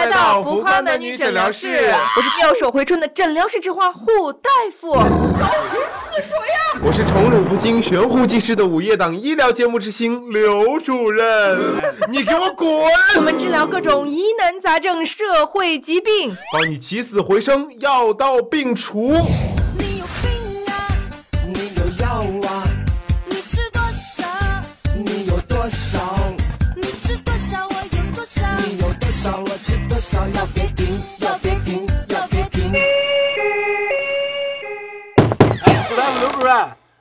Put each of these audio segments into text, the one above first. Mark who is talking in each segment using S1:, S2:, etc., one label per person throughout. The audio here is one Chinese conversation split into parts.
S1: 来到浮夸男女诊疗室，我是妙手回春的诊疗室之花护大夫。高
S2: 情似水呀！
S3: 我是宠辱不惊、悬壶济世的午夜档医疗节目之星刘主任。你给我滚！
S1: 我们治疗各种疑难杂症、社会疾病，
S3: 帮你起死回生，药到病除。
S4: 要别停，要别停，要别停。
S2: 哎，苏大夫、刘主任，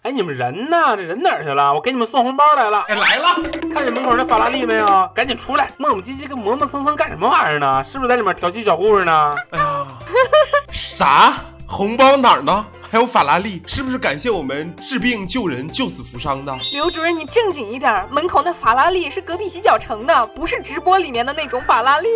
S2: 哎，你们人呢？这人哪儿去了？我给你们送红包来了。
S3: 哎，来了！
S2: 看见门口那法拉利没有？赶紧出来！磨磨唧唧跟磨磨蹭蹭干什么玩意儿呢？是不是在里面调戏小护士呢？哎呀，
S3: 啥？红包哪儿呢？还有法拉利，是不是感谢我们治病救人、救死扶伤的？
S1: 刘主任，你正经一点，门口那法拉利是隔壁洗脚城的，不是直播里面的那种法拉利。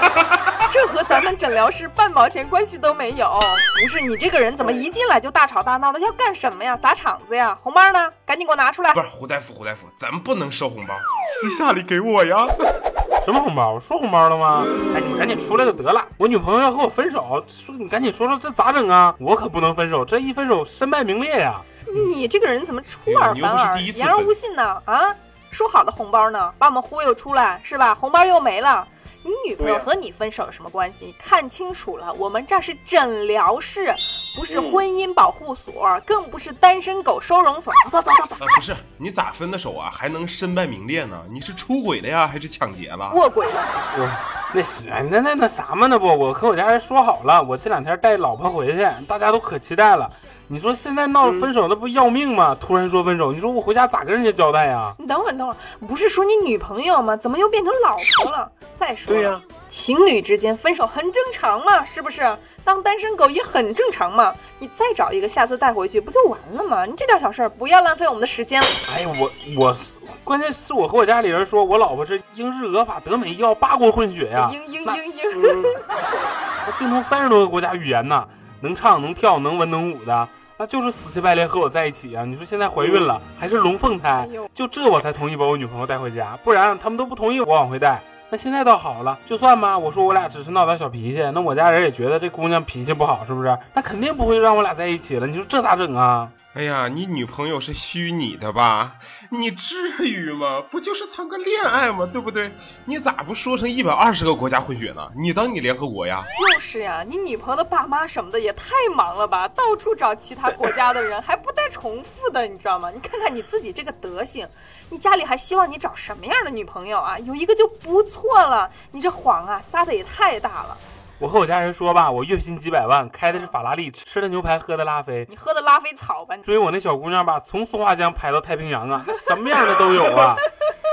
S1: 这和咱们诊疗室半毛钱关系都没有。不是你这个人怎么一进来就大吵大闹的？要干什么呀？砸场子呀？红包呢？赶紧给我拿出来！
S3: 不是胡大夫，胡大夫，咱们不能收红包，私下里给我呀。
S2: 什么红包？我说红包了吗？哎，你们赶紧出来就得了。我女朋友要和我分手，说你赶紧说说这咋整啊？我可不能分手，这一分手身败名裂呀！
S1: 你这个人怎么出尔反尔、言而无信呢？啊，说好的红包呢？把我们忽悠出来是吧？红包又没了。你女朋友和你分手有什么关系？看清楚了，我们这是诊疗室，不是婚姻保护所，更不是单身狗收容所。走走走走走。
S3: 不是你咋分的手啊？还能身败名裂呢？你是出轨了呀，还是抢劫了？
S1: 卧轨了。
S2: 我那是那那那啥嘛？那不，我和我家人说好了，我这两天带老婆回去，大家都可期待了。你说现在闹分手，那不要命吗？突然说分手，你说我回家咋跟人家交代呀？
S1: 你等会儿，等会儿，不是说你女朋友吗？怎么又变成老婆了？再说，
S2: 对呀，
S1: 情侣之间分手很正常嘛，是不是？当单身狗也很正常嘛。你再找一个，下次带回去不就完了吗？你这点小事儿，不要浪费我们的时间。
S2: 哎呀，我我，关键是我和我家里人说我老婆是英日俄法德美要八国混血呀，
S1: 英英英英，
S2: 她精通三十多个国家语言呢，能唱能跳能文能武的。那就是死乞白赖和我在一起啊！你说现在怀孕了，还是龙凤胎，就这我才同意把我女朋友带回家，不然他们都不同意我往回带。那现在倒好了，就算吧，我说我俩只是闹点小脾气，那我家人也觉得这姑娘脾气不好，是不是？那肯定不会让我俩在一起了。你说这咋整啊？
S3: 哎呀，你女朋友是虚拟的吧？你至于吗？不就是谈个恋爱吗？对不对？你咋不说成一百二十个国家混血呢？你当你联合国呀？
S1: 就是呀，你女朋友的爸妈什么的也太忙了吧，到处找其他国家的人，还不带重复的，你知道吗？你看看你自己这个德行，你家里还希望你找什么样的女朋友啊？有一个就不错了，你这谎啊撒的也太大了。
S2: 我和我家人说吧，我月薪几百万，开的是法拉利，吃的牛排，喝的拉菲。
S1: 你喝的拉菲草吧？
S2: 追我那小姑娘吧，从松花江排到太平洋啊，什么样的都有啊。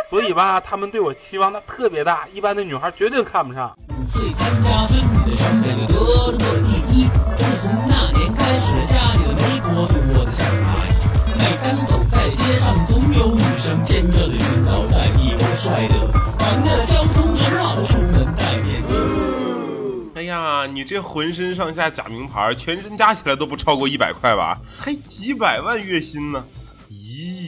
S2: 所以吧，他们对我期望那特别大，一般的女孩绝对看不上。五岁参加村里的选美，得了个第一。自从那年开始，家里的媒婆对我的小孩。每当走在街上，总有女生尖着的晕倒在一楼，帅的出门戴面具。
S3: 哎呀，你这浑身上下假名牌，全身加起来都不超过一百块吧？还几百万月薪呢？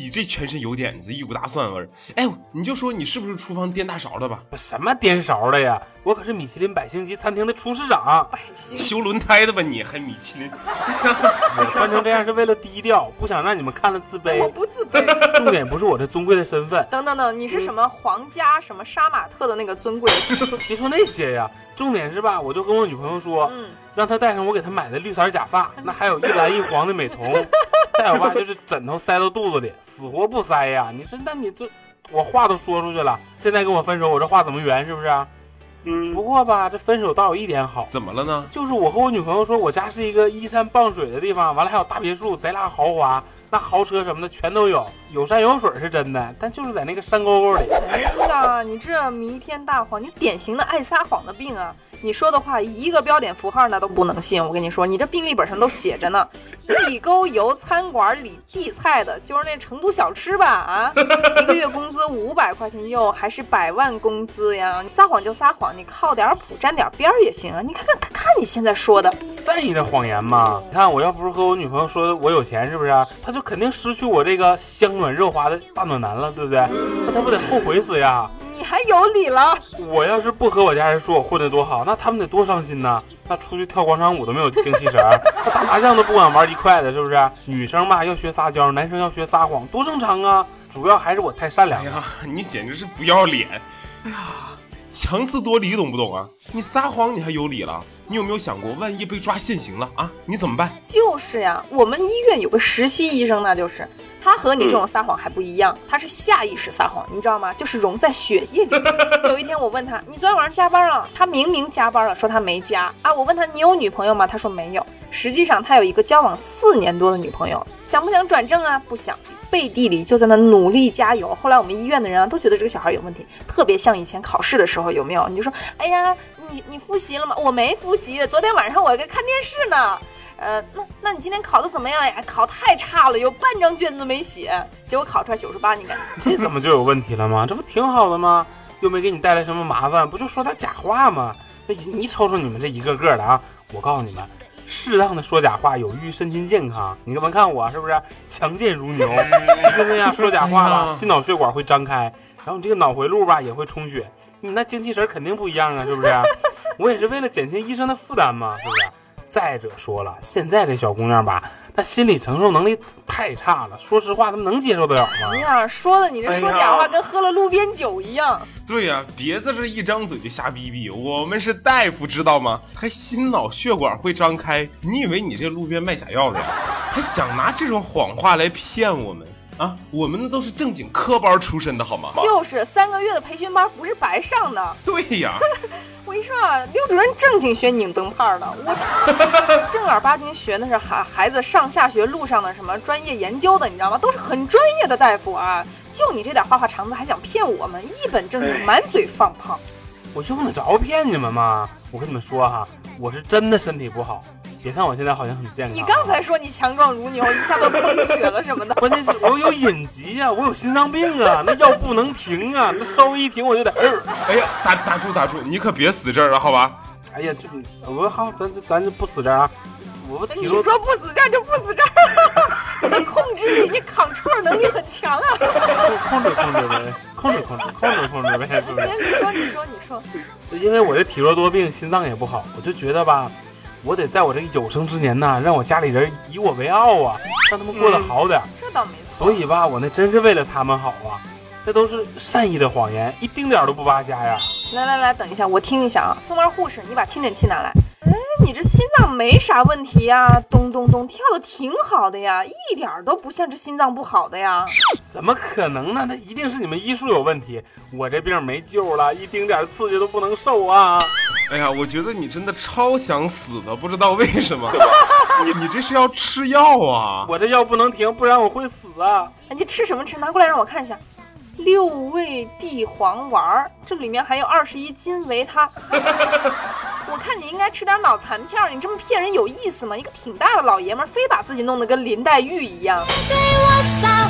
S3: 咦，这全身油点子，一股大蒜味儿。哎，你就说你是不是厨房颠大勺的吧？
S2: 我什么颠勺的呀？我可是米其林百星级餐厅的厨师长。
S1: 百星
S3: 修轮胎的吧？你还米其林？
S2: 我穿成这样是为了低调，不想让你们看了自卑。
S1: 我不自卑。
S2: 重点不是我这尊贵的身份。
S1: 等等等，你是什么皇家什么杀马特的那个尊贵？
S2: 别说那些呀。重点是吧，我就跟我女朋友说，让他戴上我给他买的绿色假发，那还有一蓝一黄的美瞳，再有吧就是枕头塞到肚子里，死活不塞呀。你说那你这，我话都说出去了，现在跟我分手，我这话怎么圆？是不是？嗯。不过吧，这分手倒有一点好，
S3: 怎么了呢？
S2: 就是我和我女朋友说，我家是一个依山傍水的地方，完了还有大别墅，贼拉豪华。那豪车什么的全都有，有山有水是真的，但就是在那个山沟沟里。
S1: 哎呀，你这弥天大谎，你典型的爱撒谎的病啊！你说的话一个标点符号那都不能信。我跟你说，你这病历本上都写着呢。地沟油餐馆里地菜的，就是那成都小吃吧？啊，一个月工资五百块钱，又还是百万工资呀！你撒谎就撒谎，你靠点谱沾点边儿也行啊！你看看看看你现在说的
S2: 善意的谎言嘛？你看我要不是和我女朋友说我有钱，是不是？她就肯定失去我这个香暖热滑的大暖男了，对不对？那他不得后悔死呀？
S1: 你还有理了？
S2: 我要是不和我家人说我混得多好，那他们得多伤心呐！那出去跳广场舞都没有精气神儿，那打麻将都不敢玩一块的，是不是？女生嘛要学撒娇，男生要学撒谎，多正常啊！主要还是我太善良了。
S3: 哎呀，你简直是不要脸！哎呀，强词夺理懂不懂啊？你撒谎你还有理了？你有没有想过，万一被抓现行了啊，你怎么办？
S1: 就是呀，我们医院有个实习医生，那就是他和你这种撒谎还不一样，他是下意识撒谎，你知道吗？就是融在血液里。有一天我问他，你昨天晚上加班了？他明明加班了，说他没加啊。我问他，你有女朋友吗？他说没有。实际上他有一个交往四年多的女朋友，想不想转正啊？不想。背地里就在那努力加油。后来我们医院的人啊都觉得这个小孩有问题，特别像以前考试的时候，有没有？你就说，哎呀，你你复习了吗？我没复习，昨天晚上我在看电视呢。呃，那那你今天考的怎么样呀？考太差了，有半张卷子没写，结果考出来九十八，你敢信？
S2: 这怎么就有问题了吗？这不挺好的吗？又没给你带来什么麻烦，不就说他假话吗？那你瞅瞅你们这一个个的啊！我告诉你们。适当的说假话有益于身心健康。你看，看我是不是强健如牛？你听这样说假话吧，心脑血管会张开，然后你这个脑回路吧也会充血，你那精气神肯定不一样啊，是不是？我也是为了减轻医生的负担嘛，是不是？再者说了，现在这小姑娘吧。她心理承受能力太差了，说实话，她们能接受得了吗？
S1: 哎呀，说的你这说假话跟喝了路边酒一样。
S3: 对呀，别在这一张嘴就瞎逼逼，我们是大夫，知道吗？还心脑血管会张开，你以为你这路边卖假药的呀？还想拿这种谎话来骗我们啊？我们都是正经科班出身的好吗？
S1: 就是三个月的培训班不是白上的。
S3: 对呀。
S1: 我跟你说啊，刘主任正经学拧灯泡的，我 正儿八经学的是孩孩子上下学路上的什么专业研究的，你知道吗？都是很专业的大夫啊，就你这点花花肠子还想骗我们？一本正经，满嘴放炮。
S2: 我用得着骗你们吗？我跟你们说哈，我是真的身体不好。别看我现在好像很健康，
S1: 你刚才说你强壮如牛，一下都崩血了什么的。
S2: 关键是我有隐疾呀，我有心脏病啊，那药不能停啊，那稍微一停我就得。
S3: 哎呀，打打住打住，你可别死这儿了，好吧？
S2: 哎呀，这我好，咱咱就不死这儿啊。我
S1: 你说不死这儿就不死这儿，你控制力，你抗创能力很强啊。
S2: 控制控制呗，控制控制控制控制呗，不？
S1: 行，你说你说你说。
S2: 因为我这体弱多病，心脏也不好，我就觉得吧。我得在我这有生之年呐，让我家里人以我为傲啊，让他们过得好点。
S1: 这倒没
S2: 错。所以吧，我那真是为了他们好啊，这都是善意的谎言，一丁点都不扒瞎呀。
S1: 来来来，等一下，我听一下啊。fon 儿护士，你把听诊器拿来。哎，你这心脏没啥问题呀，咚咚咚跳的挺好的呀，一点都不像这心脏不好的呀。
S2: 怎么可能呢？那一定是你们医术有问题。我这病没救了，一丁点刺激都不能受啊。
S3: 哎呀，我觉得你真的超想死的，不知道为什么。你你这是要吃药啊？
S2: 我这药不能停，不然我会死啊！
S1: 你吃什么吃？拿过来让我看一下。六味地黄丸，这里面还有二十一金维他。我看你应该吃点脑残片，你这么骗人有意思吗？一个挺大的老爷们，非把自己弄得跟林黛玉一样。对我撒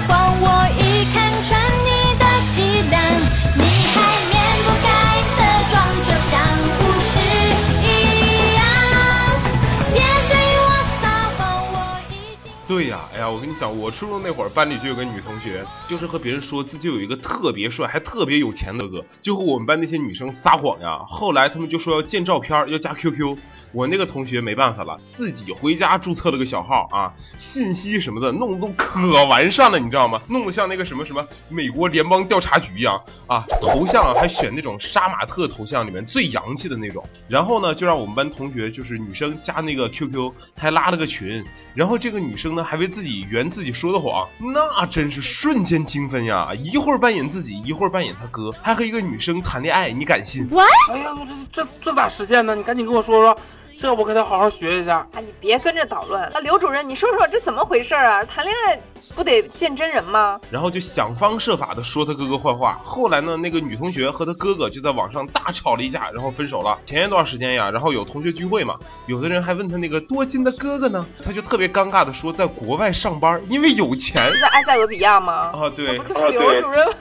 S3: 对呀，哎呀，我跟你讲，我初中那会儿班里就有个女同学，就是和别人说自己有一个特别帅还特别有钱的哥哥，就和我们班那些女生撒谎呀。后来他们就说要见照片，要加 QQ。我那个同学没办法了，自己回家注册了个小号啊，信息什么的弄得都可完善了，你知道吗？弄得像那个什么什么美国联邦调查局一样啊，头像还选那种杀马特头像里面最洋气的那种。然后呢，就让我们班同学就是女生加那个 QQ，还拉了个群。然后这个女生。那还为自己圆自己说的谎，那真是瞬间精分呀！一会儿扮演自己，一会儿扮演他哥，还和一个女生谈恋爱，你敢信？
S2: 哎呀，这这这咋实现呢？你赶紧跟我说说。这我给他好好学一下。
S1: 哎，你别跟着捣乱。那刘主任，你说说这怎么回事啊？谈恋爱不得见真人吗？
S3: 然后就想方设法的说他哥哥坏话。后来呢，那个女同学和他哥哥就在网上大吵了一架，然后分手了。前一段时间呀，然后有同学聚会嘛，有的人还问他那个多金的哥哥呢，他就特别尴尬的说在国外上班，因为有钱。
S1: 是在埃塞俄比亚吗？
S3: 啊，对，
S1: 不就是刘主任吗？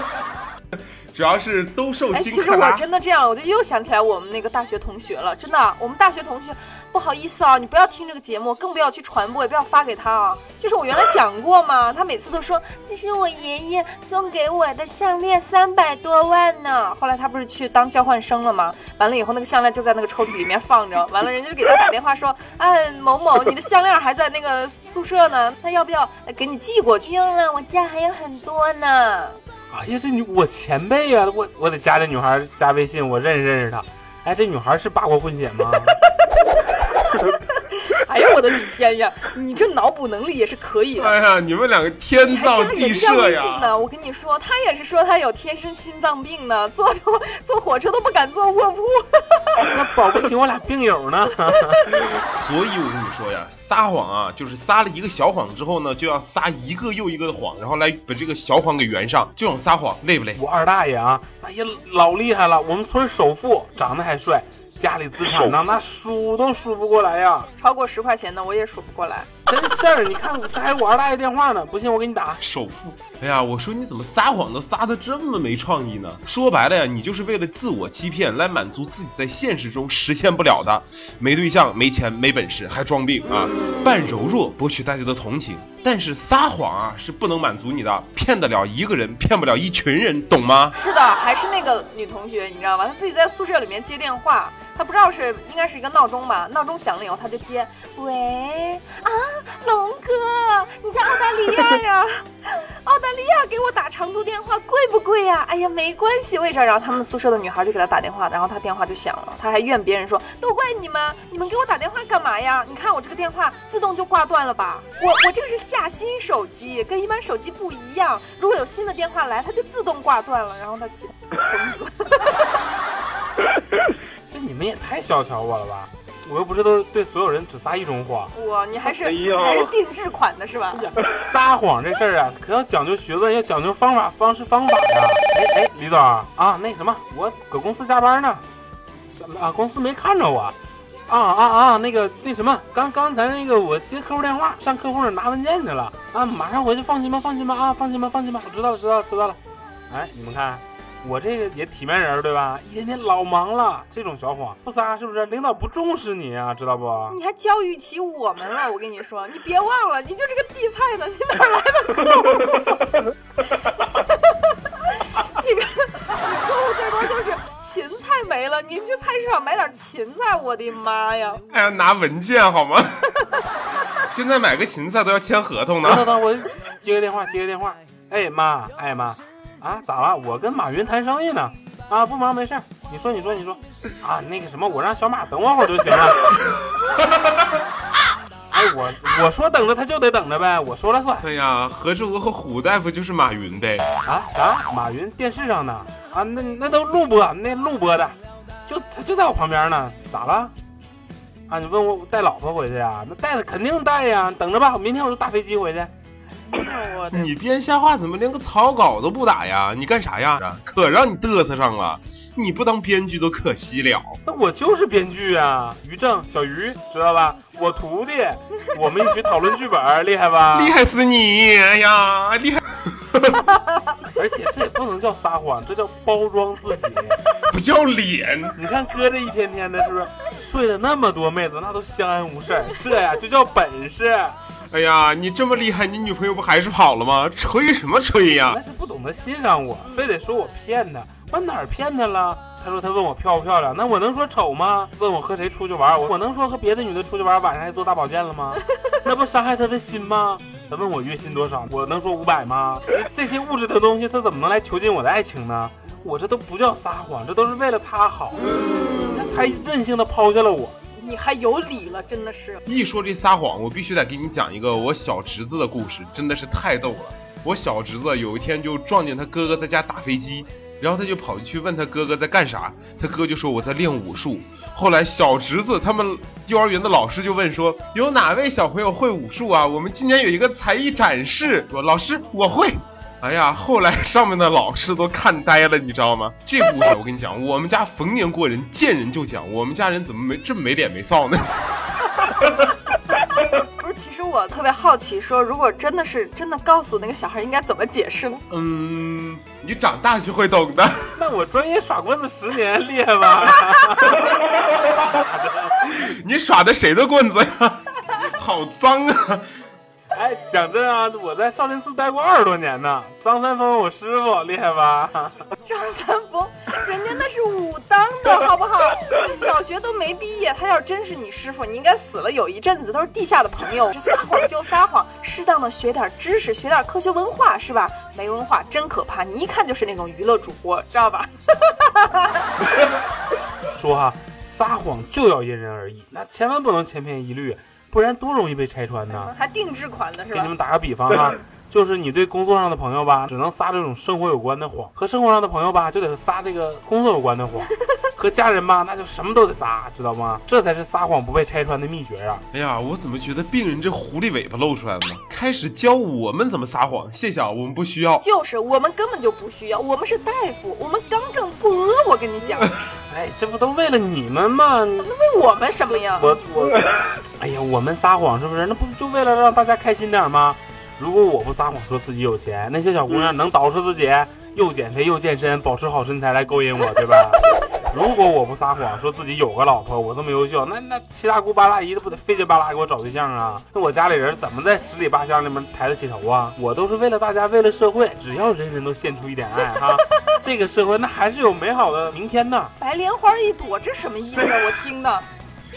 S3: 主要是都受
S1: 哎，
S3: 金
S1: 其实我。真的这样，我就又想起来我们那个大学同学了。真的，我们大学同学，不好意思啊，你不要听这个节目，更不要去传播，也不要发给他啊。就是我原来讲过嘛，他每次都说这是我爷爷送给我的项链，三百多万呢。后来他不是去当交换生了吗？完了以后，那个项链就在那个抽屉里面放着。完了，人家就给他打电话说，哎，某某，你的项链还在那个宿舍呢，那要不要呃给你寄过去？不用了，我家还有很多呢。
S2: 哎呀，这女我前辈呀、我我得加这女孩加微信，我认识认识她。哎，这女孩是八国混血吗？
S1: 我的天呀！你这脑补能力也是可以的。
S3: 哎呀，你们两个天造地设呀！
S1: 呢？我跟你说，他也是说他有天生心脏病呢，坐坐 坐火车都不敢坐卧铺。
S2: 那保不齐我俩病友呢。
S3: 所以我跟你说呀，撒谎啊，就是撒了一个小谎之后呢，就要撒一个又一个的谎，然后来把这个小谎给圆上。这种撒谎累不累？
S2: 我二大爷啊，哎呀老厉害了，我们村首富，长得还帅，家里资产呢那数都数不过来呀。
S1: 超过十块钱的我也数不过来。
S2: 真事儿，你看这还有我二大爷电话呢，不信我给你打。
S3: 首富，哎呀，我说你怎么撒谎都撒的这么没创意呢？说白了呀，你就是为了自我欺骗来满足自己在现实中实现不了的，没对象、没钱、没本事，还装病啊，扮柔弱博取大家的同情。但是撒谎啊是不能满足你的，骗得了一个人，骗不了一群人，懂吗？
S1: 是的，还是那个女同学，你知道吗？她自己在宿舍里面接电话，她不知道是应该是一个闹钟吧，闹钟响了以后，她就接，喂，啊，龙哥，你在澳大利亚呀？澳大利亚给我打长途电话贵不贵呀？哎呀，没关系，为啥？然后他们宿舍的女孩就给他打电话，然后他电话就响了，他还怨别人说，都怪你们，你们给我打电话干嘛呀？你看我这个电话自动就挂断了吧？我我这个是下新手机，跟一般手机不一样，如果有新的电话来，它就自动挂断了，然后他气得疯子。
S2: 这你们也太小瞧我了吧！我又不是都对所有人只撒一种谎。
S1: 哇，你还是、
S5: 哎
S1: 还是定制款的是吧？
S2: 撒谎这事儿啊，可要讲究学问，要讲究方法、方式、方法呀。哎哎，李总啊，那什么，我搁公司加班呢，什么啊？公司没看着我。啊啊啊！那个那什么，刚刚才那个我接客户电话，上客户那儿拿文件去了啊，马上回去，放心吧，放心吧啊，放心吧，放心吧，我知道了，知道了，知道了。哎，你们看，我这个也体面人对吧？一天天老忙了，这种小伙不撒是不是？领导不重视你啊，知道不？
S1: 你还教育起我们了，我跟你说，你别忘了，你就这个地菜的，你哪来的 客户？你个 你客户最多就是芹菜没了，您去菜市场买点芹菜，我的妈呀！
S3: 还要拿文件好吗？现在买个芹菜都要签合同呢。
S2: 等等等，我接个电话，接个电话。哎妈，哎妈，啊咋了？我跟马云谈生意呢。啊不忙没事儿，你说你说你说。啊那个什么，我让小马等我会儿就行了。哎我我说等着他就得等着呗，我说了算。
S3: 哎呀，何志国和虎大夫就是马云呗？
S2: 啊啥？马云电视上呢？啊那那都录播，那录播的，就他就在我旁边呢，咋了？啊你问我带老婆回去啊？那带的肯定带呀，等着吧，明天我就搭飞机回去。
S1: 我
S3: 你编瞎话怎么连个草稿都不打呀？你干啥呀？可让你嘚瑟上了，你不当编剧都可惜了。
S2: 那我就是编剧啊，于正，小于知道吧？我徒弟，我们一起讨论剧本，厉害吧？
S3: 厉！害死你！哎呀，厉害！
S2: 而且这也不能叫撒谎，这叫包装自己。
S3: 不要脸！
S2: 你看哥这一天天的，是不是睡了那么多妹子，那都相安无事？这呀就叫本事。
S3: 哎呀，你这么厉害，你女朋友不还是跑了吗？吹什么吹呀
S2: 那？是不懂得欣赏我，非得说我骗她。我哪儿骗她了？他说他问我漂不漂亮，那我能说丑吗？问我和谁出去玩，我我能说和别的女的出去玩，晚上还做大保健了吗？那不伤害她的心吗？他问我月薪多少，我能说五百吗？这些物质的东西，他怎么能来囚禁我的爱情呢？我这都不叫撒谎，这都是为了他好。他还任性的抛下了我，
S1: 你还有理了，真的是。
S3: 一说这撒谎，我必须得给你讲一个我小侄子的故事，真的是太逗了。我小侄子有一天就撞见他哥哥在家打飞机，然后他就跑去问他哥哥在干啥，他哥就说我在练武术。后来小侄子他们幼儿园的老师就问说，有哪位小朋友会武术啊？我们今年有一个才艺展示。说老师我会。哎呀，后来上面的老师都看呆了，你知道吗？这故事我跟你讲，我们家逢年过人见人就讲，我们家人怎么没这么没脸没臊呢？
S1: 不是，其实我特别好奇说如果真的是真的告诉那个小孩，应该怎么解释呢？
S3: 嗯，你长大就会懂的。
S2: 那我专业耍棍子十年，厉害吧？
S3: 你耍的谁的棍子呀？好脏啊！
S2: 哎，讲真啊，我在少林寺待过二十多年呢。张三丰，我师傅，厉害吧？
S1: 张三丰，人家那是武当的，好不好？这小学都没毕业，他要真是你师傅，你应该死了有一阵子，都是地下的朋友。这撒谎就撒谎，适当的学点知识，学点科学文化，是吧？没文化真可怕，你一看就是那种娱乐主播，知道吧？
S2: 说哈，撒谎就要因人而异，那千万不能千篇一律，不然多容易被拆穿呢。
S1: 还定制款的是吧
S2: 给你们？打个比方哈，就是你对工作上的朋友吧，只能撒这种生活有关的谎；和生活上的朋友吧，就得撒这个工作有关的谎；和家人吧，那就什么都得撒，知道吗？这才是撒谎不被拆穿的秘诀啊！
S3: 哎呀，我怎么觉得病人这狐狸尾巴露出来了呢？开始教我们怎么撒谎，谢谢啊，我们不需要。
S1: 就是我们根本就不需要，我们是大夫，我们刚正不阿。我跟你讲，
S2: 哎，这不都为了你们吗？
S1: 那为我们什么呀？
S2: 我我，哎呀，我们撒谎是不是？那不就为了让大家开心点吗？如果我不撒谎说自己有钱，那些小姑娘能捯饬自己，又减肥又健身，保持好身材来勾引我，对吧？如果我不撒谎说自己有个老婆，我这么优秀，那那七大姑八大姨的不得费劲巴拉给我找对象啊？那我家里人怎么在十里八乡里面抬得起头啊？我都是为了大家，为了社会，只要人人都献出一点爱哈，这个社会那还是有美好的明天的。
S1: 白莲花一朵，这什么意思啊？我听的，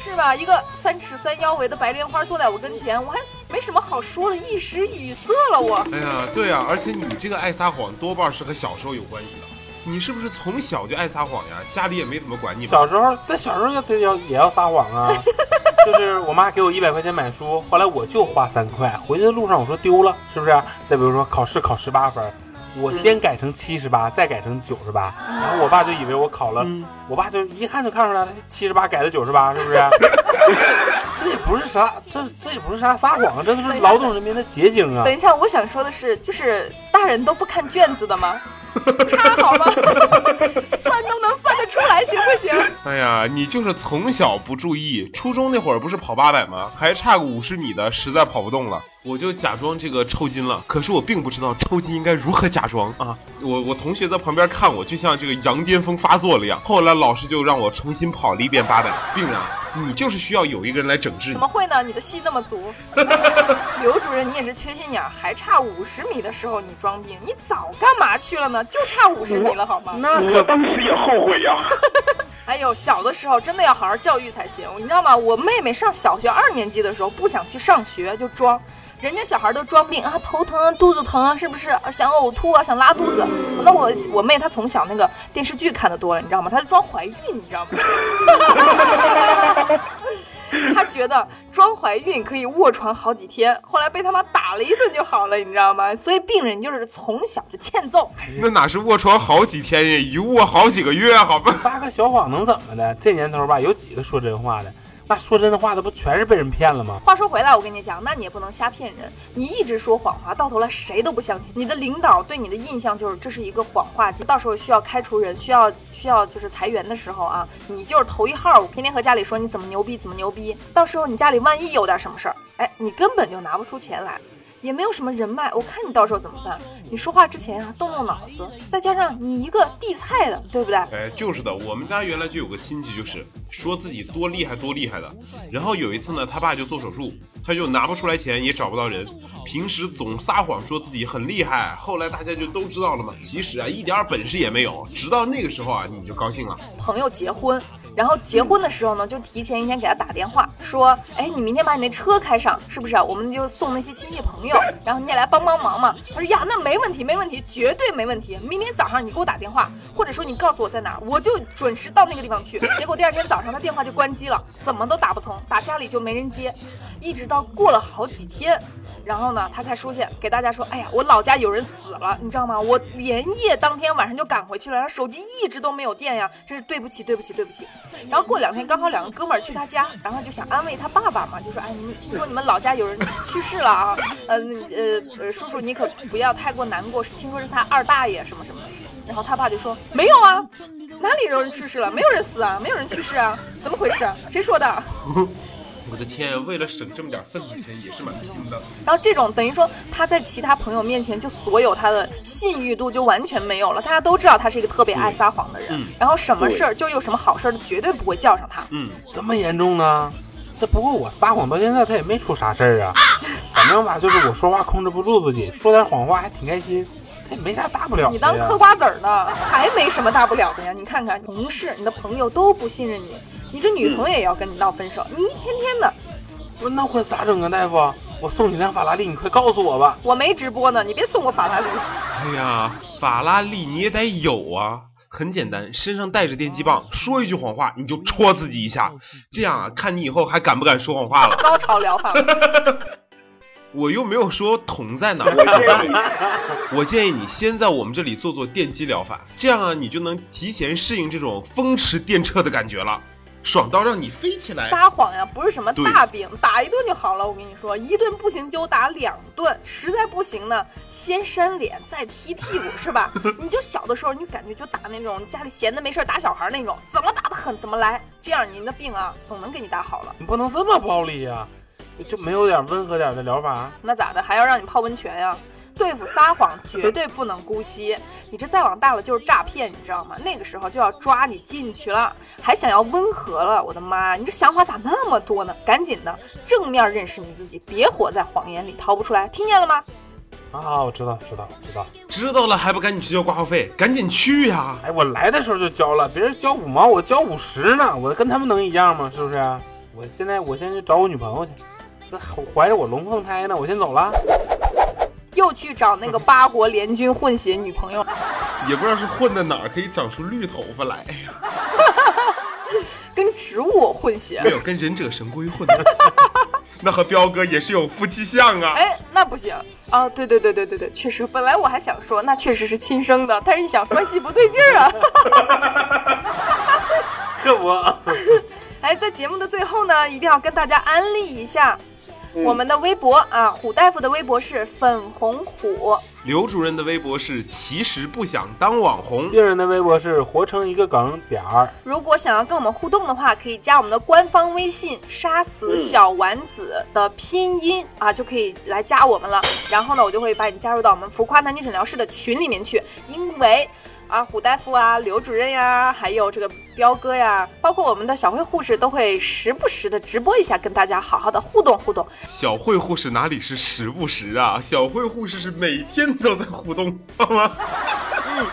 S1: 是吧？一个三尺三腰围的白莲花坐在我跟前，我还没什么好说了，一时语塞了我。
S3: 哎呀，对呀、而且你这个爱撒谎多半是和小时候有关系的。你是不是从小就爱撒谎呀？家里也没怎么管你吧？
S2: 小时候，那小时候要得要也要撒谎啊，就是我妈给我一百块钱买书，后来我就花三块，回去的路上我说丢了，是不是？再比如说考试考十八分，我先改成七十八，再改成九十八，然后我爸就以为我考了，我爸就一看就看出来了，七十八改的九十八，是不是？这也不是啥，这这也不是啥撒谎啊，这都是劳动人民的结晶啊
S1: 等！一下，我想说的是，就是大人都不看卷子的吗？差好吗？算都能算得出来，行不行？
S3: 哎呀，你就是从小不注意，初中那会儿不是跑八百吗？还差个五十米的，实在跑不动了，我就假装这个抽筋了。可是我并不知道抽筋应该如何假装啊！我我同学在旁边看我，就像这个羊癫疯发作了一样。后来老师就让我重新跑了一遍八百。病人啊，你就是需要有一个人来整治你
S1: 怎。么会呢？你的戏那么足。刘主任，你也是缺心眼儿，还差五十米的时候你装病，你早干嘛去了呢？就差五十米了，好吗？
S2: 那可
S5: 当时也后悔呀、
S1: 哎呦，小的时候真的要好好教育才行，你知道吗？我妹妹上小学二年级的时候不想去上学，就装。人家小孩都装病啊，头疼啊，肚子疼啊，是不是？啊想呕吐啊，想拉肚子。那我我妹她从小那个电视剧看的多了，你知道吗？她是装怀孕，你知道吗？她觉得装怀孕可以卧床好几天，后来被他妈打了一顿就好了，你知道吗？所以病人就是从小就欠揍。
S3: 那哪是卧床好几天呀，一卧好几个月，好吧？
S2: 撒个小谎能怎么的？这年头吧，有几个说真话的？那说真的话那不全是被人骗了吗？
S1: 话说回来，我跟你讲，那你也不能瞎骗人。你一直说谎话，到头来谁都不相信。你的领导对你的印象就是这是一个谎话机，到时候需要开除人，需要需要就是裁员的时候啊，你就是头一号，天天和家里说你怎么牛逼怎么牛逼。到时候你家里万一有点什么事儿，哎，你根本就拿不出钱来。也没有什么人脉，我看你到时候怎么办？你说话之前啊，动动脑子，再加上你一个地菜的，对不对？
S3: 哎，就是的，我们家原来就有个亲戚，就是说自己多厉害多厉害的。然后有一次呢，他爸就做手术，他就拿不出来钱，也找不到人，平时总撒谎说自己很厉害。后来大家就都知道了嘛，其实啊一点本事也没有。直到那个时候啊，你就高兴了。
S1: 朋友结婚，然后结婚的时候呢，就提前一天给他打电话说，哎，你明天把你那车开上，是不是、我们就送那些亲戚朋友，然后你也来帮帮忙嘛。他说呀，那没问题，没问题，绝对没问题。明天早上你给我打电话，或者说你告诉我在哪儿，我就准时到那个地方去。结果第二天早上他电话就关机了，怎么都打不通，打家里就没人接，一直到过了好几天。然后呢，他才出现给大家说：“哎呀，我老家有人死了，你知道吗？我连夜当天晚上就赶回去了，然后手机一直都没有电呀，真是对不起，对不起，对不起。”然后过两天刚好两个哥们儿去他家，然后就想安慰他爸爸嘛，就说：“哎，你们听说你们老家有人去世了啊？呃呃呃，叔叔你可不要太过难过，听说是他二大爷什么什么的。”然后他爸就说：“没有啊，哪里有人去世了？没有人死啊，没有人去世啊，怎么回事？谁说的？”
S3: 我的天，为了省这么点份子钱也是蛮拼的。
S1: 然后这种等于说他在其他朋友面前就所有他的信誉度就完全没有了，大家都知道他是一个特别爱撒谎的人，
S3: 嗯
S1: 然后什么事儿就有什么好事儿，绝对不会叫上他。
S3: 嗯，
S2: 这么严重呢？那不过我撒谎到现在，他也没出啥事儿啊。反正吧，就是我说话控制不住自己，说点谎话还挺开心，他也没啥大不了的。
S1: 你当嗑瓜子儿呢，还没什么大不了的呀。你看看同事、你的朋友都不信任你，你这女朋友也要跟你闹分手，你一天天的。
S2: 不是那我咋整啊，大夫？我送你辆法拉利，你快告诉我吧。
S1: 我没直播呢，你别送我法拉利。
S3: 哎呀，法拉利你也得有啊。很简单，身上带着电击棒，说一句谎话你就戳自己一下，这样啊，看你以后还敢不敢说谎话了。
S1: 高潮疗法，
S3: 我又没有说捅在哪儿，我建议你先在我们这里做做电击疗法，这样啊，你就能提前适应这种风驰电掣的感觉了，爽到让你飞起来。
S1: 撒谎呀，不是什么大病，打一顿就好了。我跟你说，一顿不行就打两顿，实在不行呢，先扇脸再踢屁股，是吧？你就小的时候，你感觉就打那种家里闲的没事打小孩那种，怎么打的狠怎么来，这样您的病啊总能给你打好了。
S2: 你不能这么暴力呀、就没有点温和点的疗法？
S1: 那咋的？还要让你泡温泉呀？对付撒谎绝对不能姑息，你这再往大了就是诈骗，你知道吗？那个时候就要抓你进去了，还想要温和了，我的妈！你这想法咋那么多呢？赶紧的，正面认识你自己，别活在谎言里逃不出来，听见了吗？
S2: 啊，我知道，知道，知道。
S3: 知道了还不赶紧去交挂号费？赶紧去呀！
S2: 哎，我来的时候就交了，别人交五毛，我交五十呢，我跟他们能一样吗？是不是？我现在我先去找我女朋友去，这怀着我龙凤胎呢，我先走了。
S1: 又去找那个八国联军混血女朋友，
S3: 也不知道是混在哪儿可以长出绿头发来。哎呀，
S1: 跟植物混血
S3: 没。有跟忍者神龟混的，那和彪哥也是有夫妻相啊。
S1: 哎，那不行啊！对对对对对对，确实，本来我还想说，那确实是亲生的，但是一想关系不对劲儿啊。
S2: 可不，
S1: 哎，在节目的最后呢，一定要跟大家安利一下我们的微博啊，虎大夫的微博是粉红虎，
S3: 刘主任的微博是其实不想当网红，
S2: 病人的微博是活成一个梗点儿。
S1: 如果想要跟我们互动的话，可以加我们的官方微信“杀死小丸子”的拼音啊，就可以来加我们了。然后呢，我就会把你加入到我们浮夸男女诊疗室的群里面去，因为。啊，胡大夫啊，刘主任呀，还有这个彪哥呀，包括我们的小慧护士，都会时不时的直播一下，跟大家好好的互动互动。
S3: 小慧护士哪里是时不时啊？小慧护士是每天都在互动，好吗？
S1: 嗯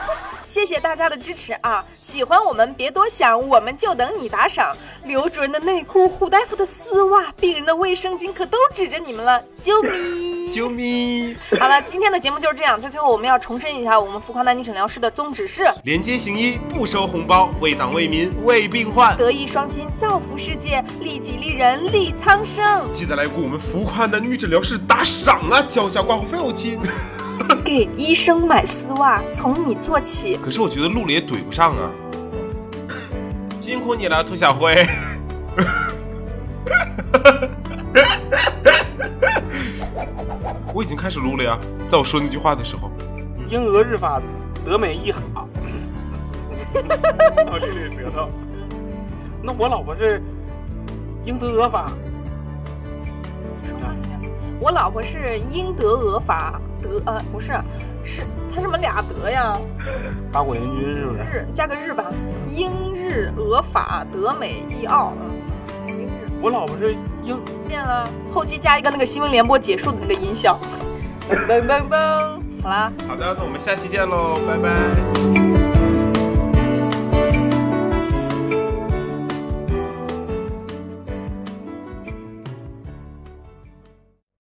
S1: 谢谢大家的支持啊！喜欢我们别多想，我们就等你打赏。刘主任的内裤，胡大夫的丝袜，病人的卫生巾，可都指着你们了，救命！
S3: 啾咪！
S1: 好了，今天的节目就是这样。在最后，我们要重申一下我们浮夸男女诊疗室的宗旨是：
S3: 廉洁行医，不收红包，为党为民为病患。
S1: 德艺双馨，造福世界，利己利人，利苍生。
S3: 记得来给我们浮夸男女诊疗室打赏啊，交下挂号费哦，亲。
S1: 给医生买丝袜，从你做起。
S3: 可是我觉得录了也怼不上啊。辛苦你了，兔小辉。我已经开始录了呀，在我说那句话的时候，
S2: 英俄日法德美意哈。我 这里舌头。那我老婆是英德俄法，
S1: 说慢点。我老婆是英德俄法德呃不是，是她什么俩德呀？
S2: 八国联军是不是？
S1: 日加个日吧，英日俄法德美意奥，嗯，英日
S2: 我老婆是又，
S1: 变了，后期加一个那个新闻联播结束的那个音效，噔噔噔噔，好啦。
S3: 好的，那我们下期见喽，拜拜。